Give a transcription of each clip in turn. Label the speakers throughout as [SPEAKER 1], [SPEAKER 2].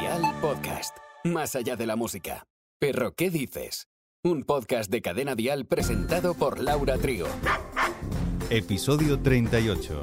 [SPEAKER 1] Dial Podcast. Más allá de la música. Pero, ¿qué dices? Un podcast de Cadena Dial presentado por Laura Trigo.
[SPEAKER 2] Episodio 38.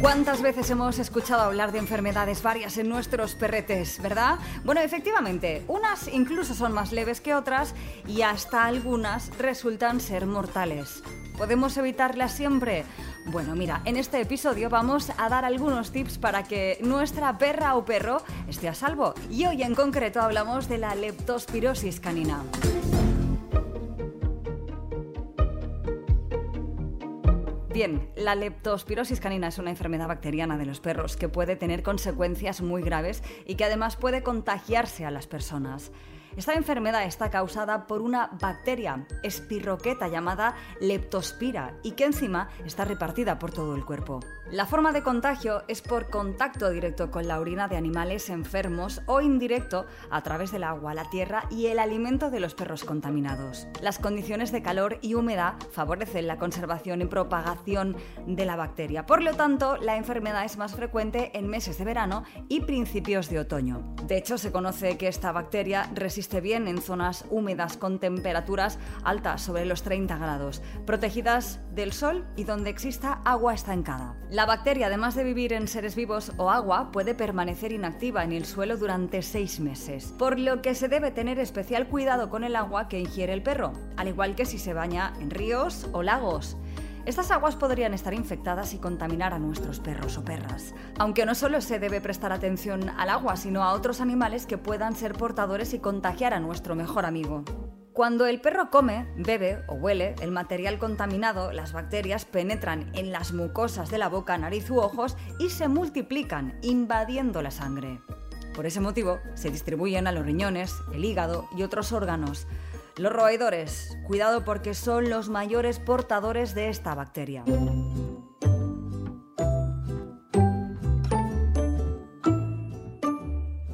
[SPEAKER 3] ¿Cuántas veces hemos escuchado hablar de enfermedades varias en nuestros perretes, verdad? Bueno, efectivamente, unas incluso son más leves que otras y hasta algunas resultan ser mortales. ¿Podemos evitarlas siempre? Bueno, mira, en este episodio vamos a dar algunos tips para que nuestra perra o perro esté a salvo. Y hoy en concreto hablamos de la leptospirosis canina. Bien, la leptospirosis canina es una enfermedad bacteriana de los perros que puede tener consecuencias muy graves y que además puede contagiarse a las personas. Esta enfermedad está causada por una bacteria espirroqueta llamada leptospira y que encima está repartida por todo el cuerpo. La forma de contagio es por contacto directo con la orina de animales enfermos o indirecto a través del agua, la tierra y el alimento de los perros contaminados. Las condiciones de calor y humedad favorecen la conservación y propagación de la bacteria. Por lo tanto, la enfermedad es más frecuente en meses de verano y principios de otoño. De hecho, se conoce que esta bacteria resiste bien en zonas húmedas con temperaturas altas sobre los 30 grados, protegidas del sol y donde exista agua estancada. La bacteria, además de vivir en seres vivos o agua, puede permanecer inactiva en el suelo durante seis meses, por lo que se debe tener especial cuidado con el agua que ingiere el perro, al igual que si se baña en ríos o lagos. Estas aguas podrían estar infectadas y contaminar a nuestros perros o perras. Aunque no solo se debe prestar atención al agua, sino a otros animales que puedan ser portadores y contagiar a nuestro mejor amigo. Cuando el perro come, bebe o huele el material contaminado, las bacterias penetran en las mucosas de la boca, nariz u ojos y se multiplican, invadiendo la sangre. Por ese motivo, se distribuyen a los riñones, el hígado y otros órganos. Los roedores, cuidado porque son los mayores portadores de esta bacteria.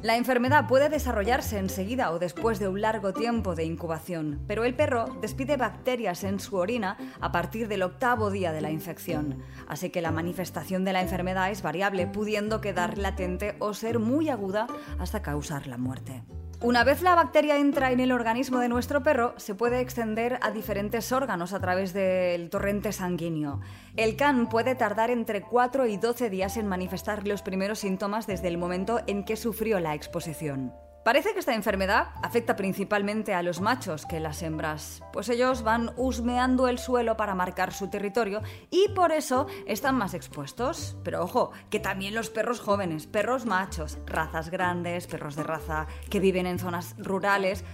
[SPEAKER 3] La enfermedad puede desarrollarse enseguida o después de un largo tiempo de incubación, pero el perro despide bacterias en su orina a partir del octavo día de la infección, así que la manifestación de la enfermedad es variable, pudiendo quedar latente o ser muy aguda hasta causar la muerte. Una vez la bacteria entra en el organismo de nuestro perro, se puede extender a diferentes órganos a través del torrente sanguíneo. El can puede tardar entre 4 y 12 días en manifestar los primeros síntomas desde el momento en que sufrió la exposición. Parece que esta enfermedad afecta principalmente a los machos que las hembras, pues ellos van husmeando el suelo para marcar su territorio y por eso están más expuestos. Pero ojo, que también los perros jóvenes, perros machos, razas grandes, perros de raza que viven en zonas rurales,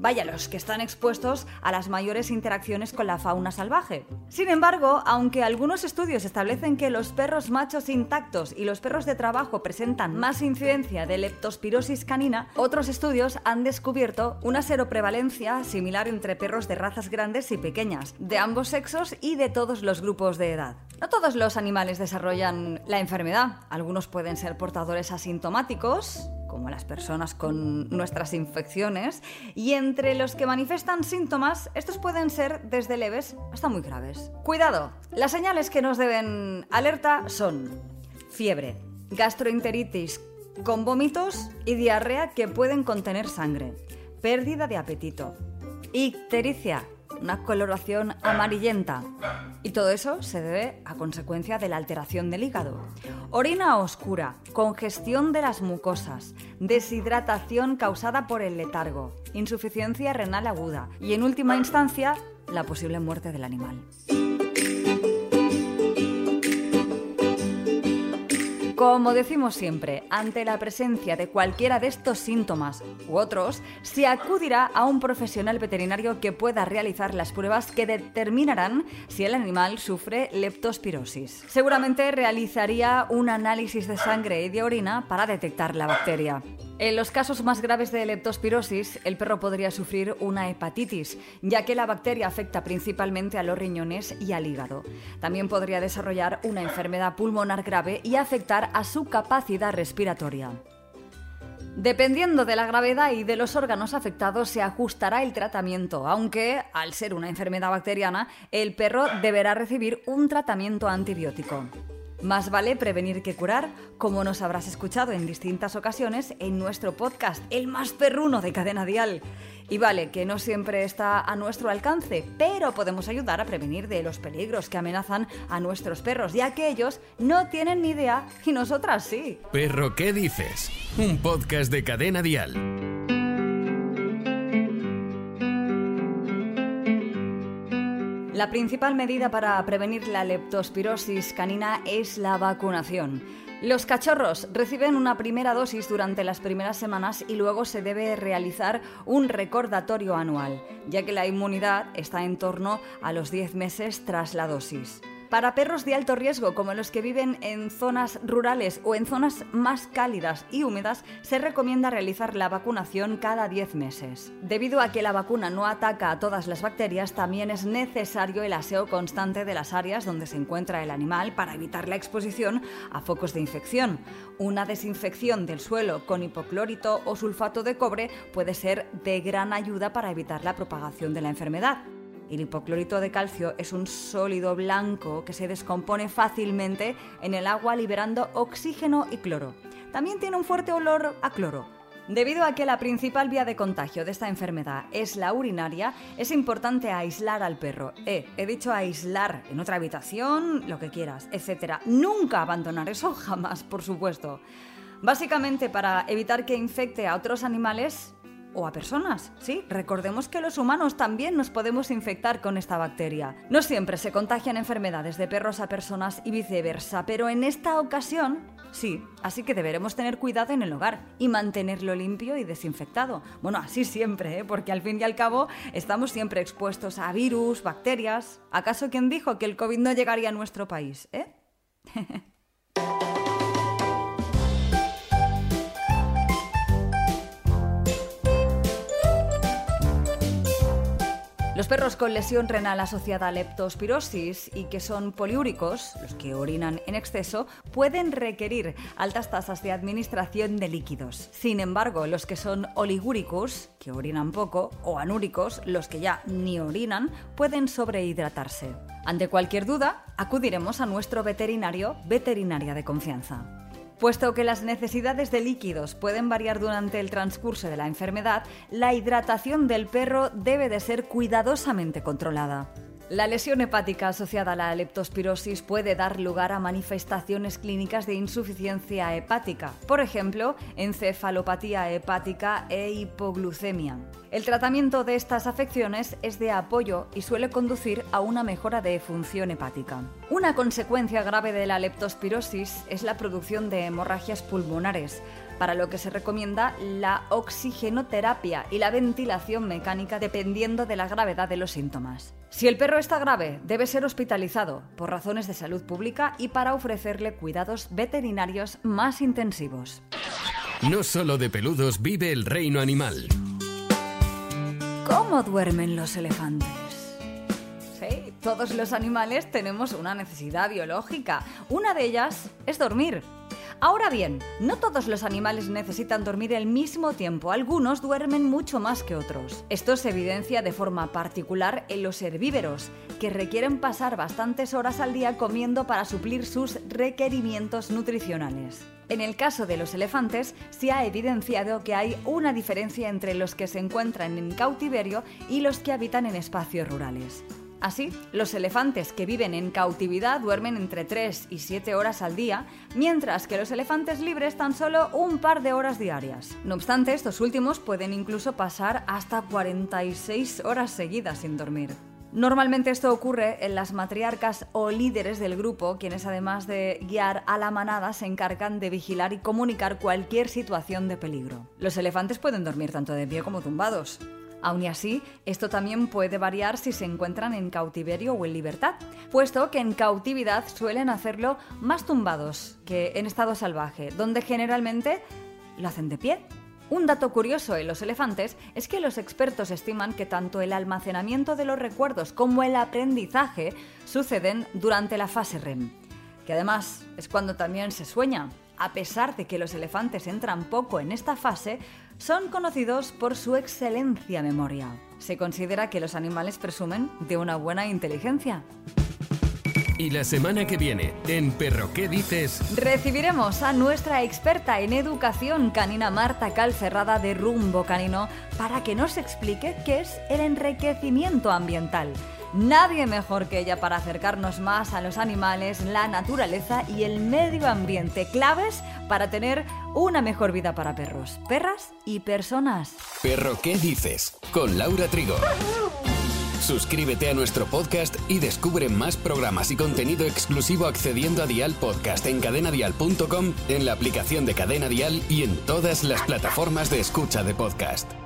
[SPEAKER 3] vaya, los que están expuestos a las mayores interacciones con la fauna salvaje. Sin embargo, aunque algunos estudios establecen que los perros machos intactos y los perros de trabajo presentan más incidencia de leptospirosis canina, otros estudios han descubierto una seroprevalencia similar entre perros de razas grandes y pequeñas, de ambos sexos y de todos los grupos de edad. No todos los animales desarrollan la enfermedad, algunos pueden ser portadores asintomáticos, como las personas con nuestras infecciones, y entre los que manifiestan síntomas, estos pueden ser desde leves hasta muy graves. Cuidado, las señales que nos deben alerta son fiebre, gastroenteritis con vómitos y diarrea que pueden contener sangre, pérdida de apetito, ictericia, una coloración amarillenta. Y todo eso se debe a consecuencia de la alteración del hígado. Orina oscura, congestión de las mucosas, deshidratación causada por el letargo, insuficiencia renal aguda y en última instancia la posible muerte del animal. Como decimos siempre, ante la presencia de cualquiera de estos síntomas u otros, se acudirá a un profesional veterinario que pueda realizar las pruebas que determinarán si el animal sufre leptospirosis. Seguramente realizaría un análisis de sangre y de orina para detectar la bacteria. En los casos más graves de leptospirosis, el perro podría sufrir una hepatitis, ya que la bacteria afecta principalmente a los riñones y al hígado. También podría desarrollar una enfermedad pulmonar grave y afectar a su capacidad respiratoria. Dependiendo de la gravedad y de los órganos afectados se ajustará el tratamiento, aunque, al ser una enfermedad bacteriana, el perro deberá recibir un tratamiento antibiótico. Más vale prevenir que curar, como nos habrás escuchado en distintas ocasiones en nuestro podcast, el más perruno de Cadena Dial. Y vale, que no siempre está a nuestro alcance, pero podemos ayudar a prevenir de los peligros que amenazan a nuestros perros, ya que ellos no tienen ni idea y nosotras sí.
[SPEAKER 1] Perro, ¿qué dices? Un podcast de Cadena Dial.
[SPEAKER 3] La principal medida para prevenir la leptospirosis canina es la vacunación. Los cachorros reciben una primera dosis durante las primeras semanas y luego se debe realizar un recordatorio anual, ya que la inmunidad está en torno a los 10 meses tras la dosis. Para perros de alto riesgo, como los que viven en zonas rurales o en zonas más cálidas y húmedas, se recomienda realizar la vacunación cada 10 meses. Debido a que la vacuna no ataca a todas las bacterias, también es necesario el aseo constante de las áreas donde se encuentra el animal para evitar la exposición a focos de infección. Una desinfección del suelo con hipoclorito o sulfato de cobre puede ser de gran ayuda para evitar la propagación de la enfermedad. El hipoclorito de calcio es un sólido blanco que se descompone fácilmente en el agua liberando oxígeno y cloro. También tiene un fuerte olor a cloro. Debido a que la principal vía de contagio de esta enfermedad es la urinaria, es importante aislar al perro. Eh, he dicho aislar en otra habitación, lo que quieras, etc. Nunca abandonar eso, jamás, por supuesto. Básicamente para evitar que infecte a otros animales o a personas. Sí, recordemos que los humanos también nos podemos infectar con esta bacteria. No siempre se contagian enfermedades de perros a personas y viceversa, pero en esta ocasión sí, así que deberemos tener cuidado en el hogar y mantenerlo limpio y desinfectado. Bueno, así siempre, ¿eh? porque al fin y al cabo estamos siempre expuestos a virus, bacterias. ¿Acaso quien dijo que el COVID no llegaría a nuestro país? ¿Eh? Los perros con lesión renal asociada a leptospirosis y que son poliúricos, los que orinan en exceso, pueden requerir altas tasas de administración de líquidos. Sin embargo, los que son oligúricos, que orinan poco, o anúricos, los que ya ni orinan, pueden sobrehidratarse. Ante cualquier duda, acudiremos a nuestro veterinario, veterinaria de confianza. Puesto que las necesidades de líquidos pueden variar durante el transcurso de la enfermedad, la hidratación del perro debe de ser cuidadosamente controlada. La lesión hepática asociada a la leptospirosis puede dar lugar a manifestaciones clínicas de insuficiencia hepática, por ejemplo, encefalopatía hepática e hipoglucemia. El tratamiento de estas afecciones es de apoyo y suele conducir a una mejora de función hepática. Una consecuencia grave de la leptospirosis es la producción de hemorragias pulmonares, para lo que se recomienda la oxigenoterapia y la ventilación mecánica dependiendo de la gravedad de los síntomas. Si el perro está grave, debe ser hospitalizado por razones de salud pública y para ofrecerle cuidados veterinarios más intensivos.
[SPEAKER 1] No solo de peludos vive el reino animal.
[SPEAKER 3] ¿Cómo duermen los elefantes? Sí, todos los animales tenemos una necesidad biológica. Una de ellas es dormir. Ahora bien, no todos los animales necesitan dormir el mismo tiempo, algunos duermen mucho más que otros. Esto se evidencia de forma particular en los herbívoros, que requieren pasar bastantes horas al día comiendo para suplir sus requerimientos nutricionales. En el caso de los elefantes, se ha evidenciado que hay una diferencia entre los que se encuentran en cautiverio y los que habitan en espacios rurales. Así, los elefantes que viven en cautividad duermen entre 3 y 7 horas al día, mientras que los elefantes libres tan solo un par de horas diarias. No obstante, estos últimos pueden incluso pasar hasta 46 horas seguidas sin dormir. Normalmente esto ocurre en las matriarcas o líderes del grupo, quienes además de guiar a la manada se encargan de vigilar y comunicar cualquier situación de peligro. Los elefantes pueden dormir tanto de pie como tumbados. Aun así, esto también puede variar si se encuentran en cautiverio o en libertad, puesto que en cautividad suelen hacerlo más tumbados que en estado salvaje, donde generalmente lo hacen de pie. Un dato curioso en los elefantes es que los expertos estiman que tanto el almacenamiento de los recuerdos como el aprendizaje suceden durante la fase REM, que además es cuando también se sueña. A pesar de que los elefantes entran poco en esta fase, son conocidos por su excelencia memoria. Se considera que los animales presumen de una buena inteligencia.
[SPEAKER 1] Y la semana que viene, en Perro ¿Qué dices?
[SPEAKER 3] Recibiremos a nuestra experta en educación canina Marta Calcerrada de Rumbo Canino para que nos explique qué es el enriquecimiento ambiental. Nadie mejor que ella para acercarnos más a los animales, la naturaleza y el medio ambiente, claves para tener una mejor vida para perros, perras y personas.
[SPEAKER 1] Perro, ¿qué dices? Con Laura Trigo. Suscríbete a nuestro podcast y descubre más programas y contenido exclusivo accediendo a Dial Podcast en cadenadial.com, en la aplicación de Cadena Dial y en todas las plataformas de escucha de podcast.